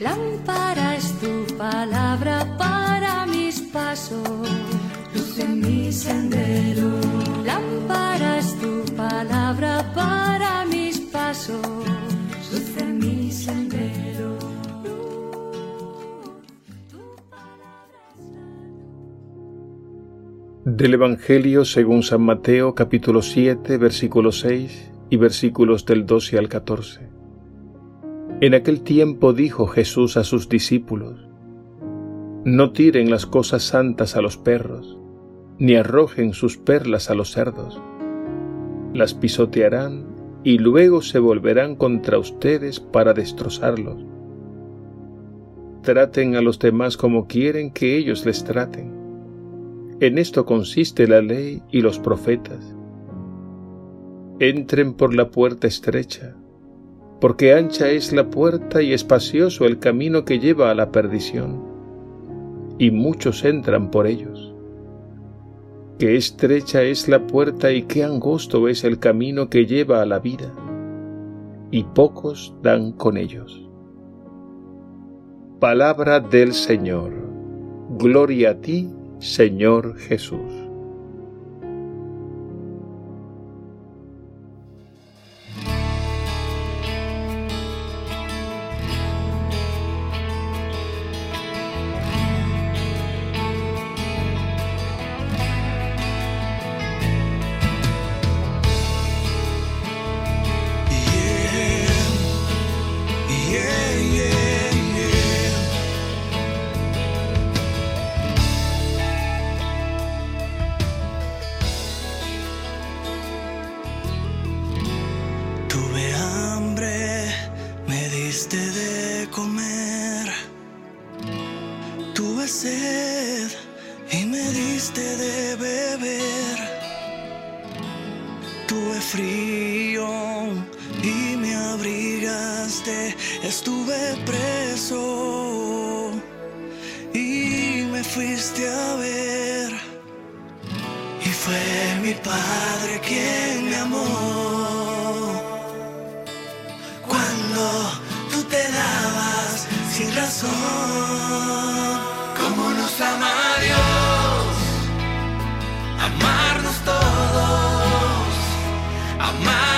Lámpara es tu palabra para mis pasos, luz en mi sendero. Lámpara es tu palabra para mis pasos, luz en mi sendero. Del Evangelio según San Mateo capítulo 7 versículo 6 y versículos del 12 al 14. En aquel tiempo dijo Jesús a sus discípulos, No tiren las cosas santas a los perros, ni arrojen sus perlas a los cerdos. Las pisotearán y luego se volverán contra ustedes para destrozarlos. Traten a los demás como quieren que ellos les traten. En esto consiste la ley y los profetas. Entren por la puerta estrecha porque ancha es la puerta y espacioso el camino que lleva a la perdición, y muchos entran por ellos. Qué estrecha es la puerta y qué angosto es el camino que lleva a la vida, y pocos dan con ellos. Palabra del Señor. Gloria a ti, Señor Jesús. Y me diste de beber. Tuve frío y me abrigaste. Estuve preso y me fuiste a ver. Y fue mi padre quien me amó. Sin razón. Ama Dios, amarnos todos, amar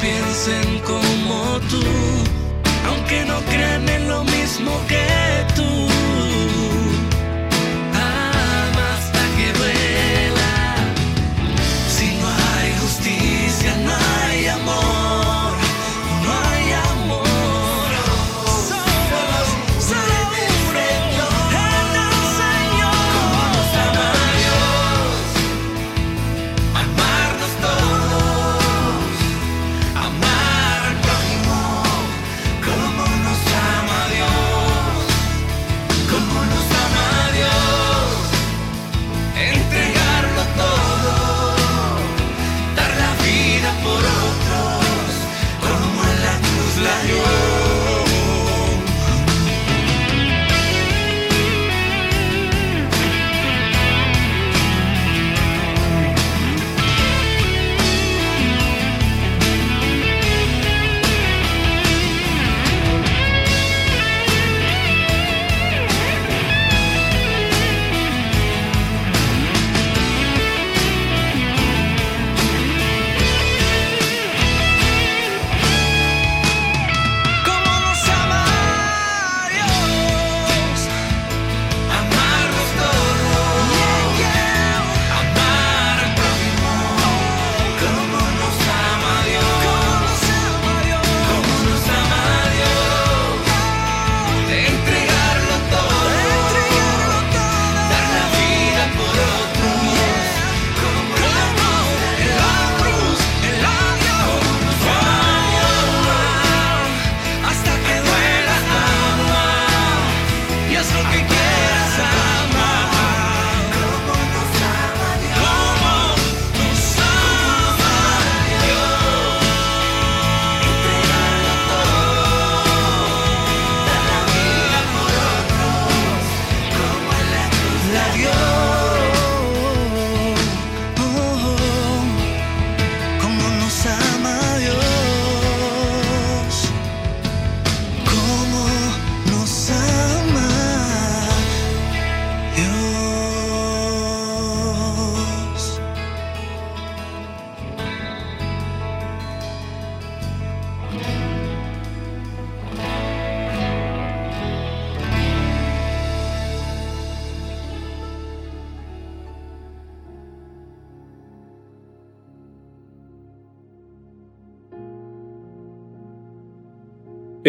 piensen como tú, aunque no crean en lo mismo que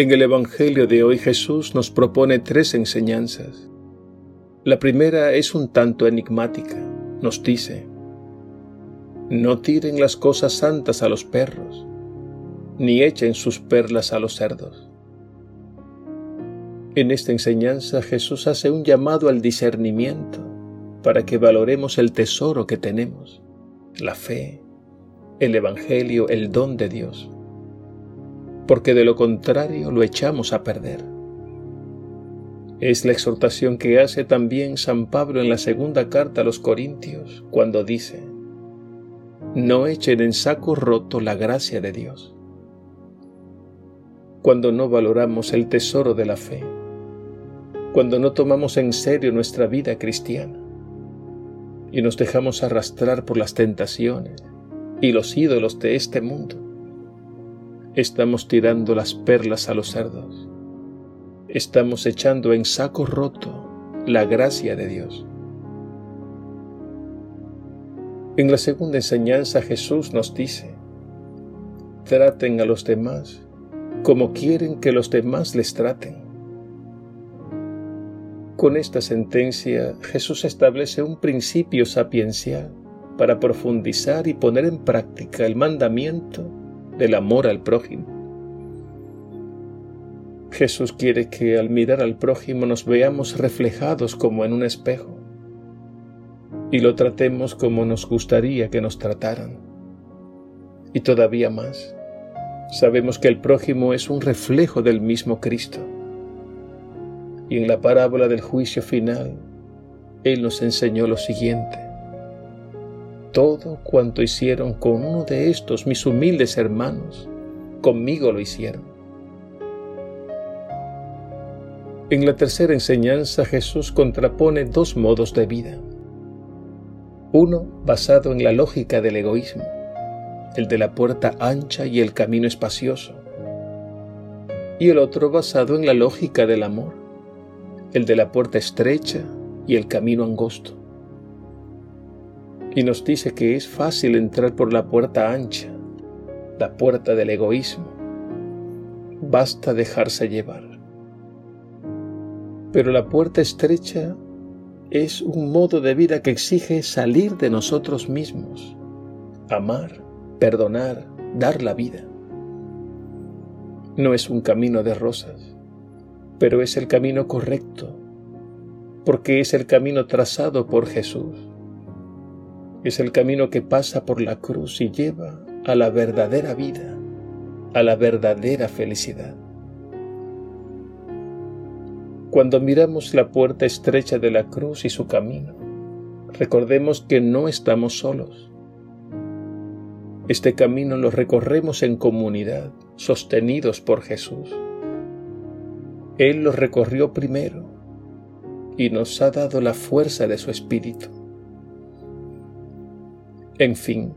En el Evangelio de hoy Jesús nos propone tres enseñanzas. La primera es un tanto enigmática. Nos dice, no tiren las cosas santas a los perros, ni echen sus perlas a los cerdos. En esta enseñanza Jesús hace un llamado al discernimiento para que valoremos el tesoro que tenemos, la fe, el Evangelio, el don de Dios porque de lo contrario lo echamos a perder. Es la exhortación que hace también San Pablo en la segunda carta a los Corintios, cuando dice, no echen en saco roto la gracia de Dios. Cuando no valoramos el tesoro de la fe, cuando no tomamos en serio nuestra vida cristiana y nos dejamos arrastrar por las tentaciones y los ídolos de este mundo, Estamos tirando las perlas a los cerdos. Estamos echando en saco roto la gracia de Dios. En la segunda enseñanza Jesús nos dice, traten a los demás como quieren que los demás les traten. Con esta sentencia Jesús establece un principio sapiencial para profundizar y poner en práctica el mandamiento del amor al prójimo. Jesús quiere que al mirar al prójimo nos veamos reflejados como en un espejo y lo tratemos como nos gustaría que nos trataran. Y todavía más, sabemos que el prójimo es un reflejo del mismo Cristo. Y en la parábola del juicio final, Él nos enseñó lo siguiente todo cuanto hicieron con uno de estos mis humildes hermanos, conmigo lo hicieron. En la tercera enseñanza Jesús contrapone dos modos de vida. Uno basado en la lógica del egoísmo, el de la puerta ancha y el camino espacioso. Y el otro basado en la lógica del amor, el de la puerta estrecha y el camino angosto y nos dice que es fácil entrar por la puerta ancha, la puerta del egoísmo. Basta dejarse llevar. Pero la puerta estrecha es un modo de vida que exige salir de nosotros mismos, amar, perdonar, dar la vida. No es un camino de rosas, pero es el camino correcto, porque es el camino trazado por Jesús es el camino que pasa por la cruz y lleva a la verdadera vida, a la verdadera felicidad. Cuando miramos la puerta estrecha de la cruz y su camino, recordemos que no estamos solos. Este camino lo recorremos en comunidad, sostenidos por Jesús. Él lo recorrió primero y nos ha dado la fuerza de su espíritu. En fin,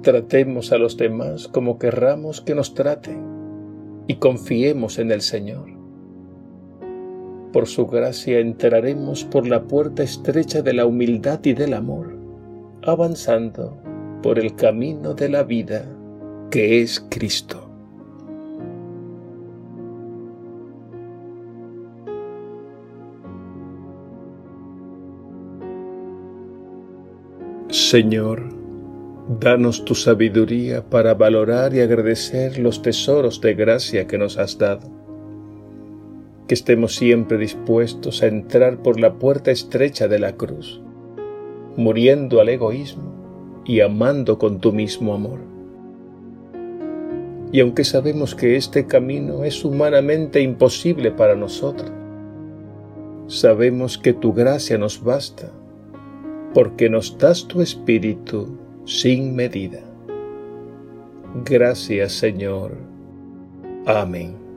tratemos a los demás como querramos que nos traten y confiemos en el Señor. Por su gracia entraremos por la puerta estrecha de la humildad y del amor, avanzando por el camino de la vida que es Cristo. Señor, danos tu sabiduría para valorar y agradecer los tesoros de gracia que nos has dado. Que estemos siempre dispuestos a entrar por la puerta estrecha de la cruz, muriendo al egoísmo y amando con tu mismo amor. Y aunque sabemos que este camino es humanamente imposible para nosotros, sabemos que tu gracia nos basta porque nos das tu Espíritu sin medida. Gracias Señor. Amén.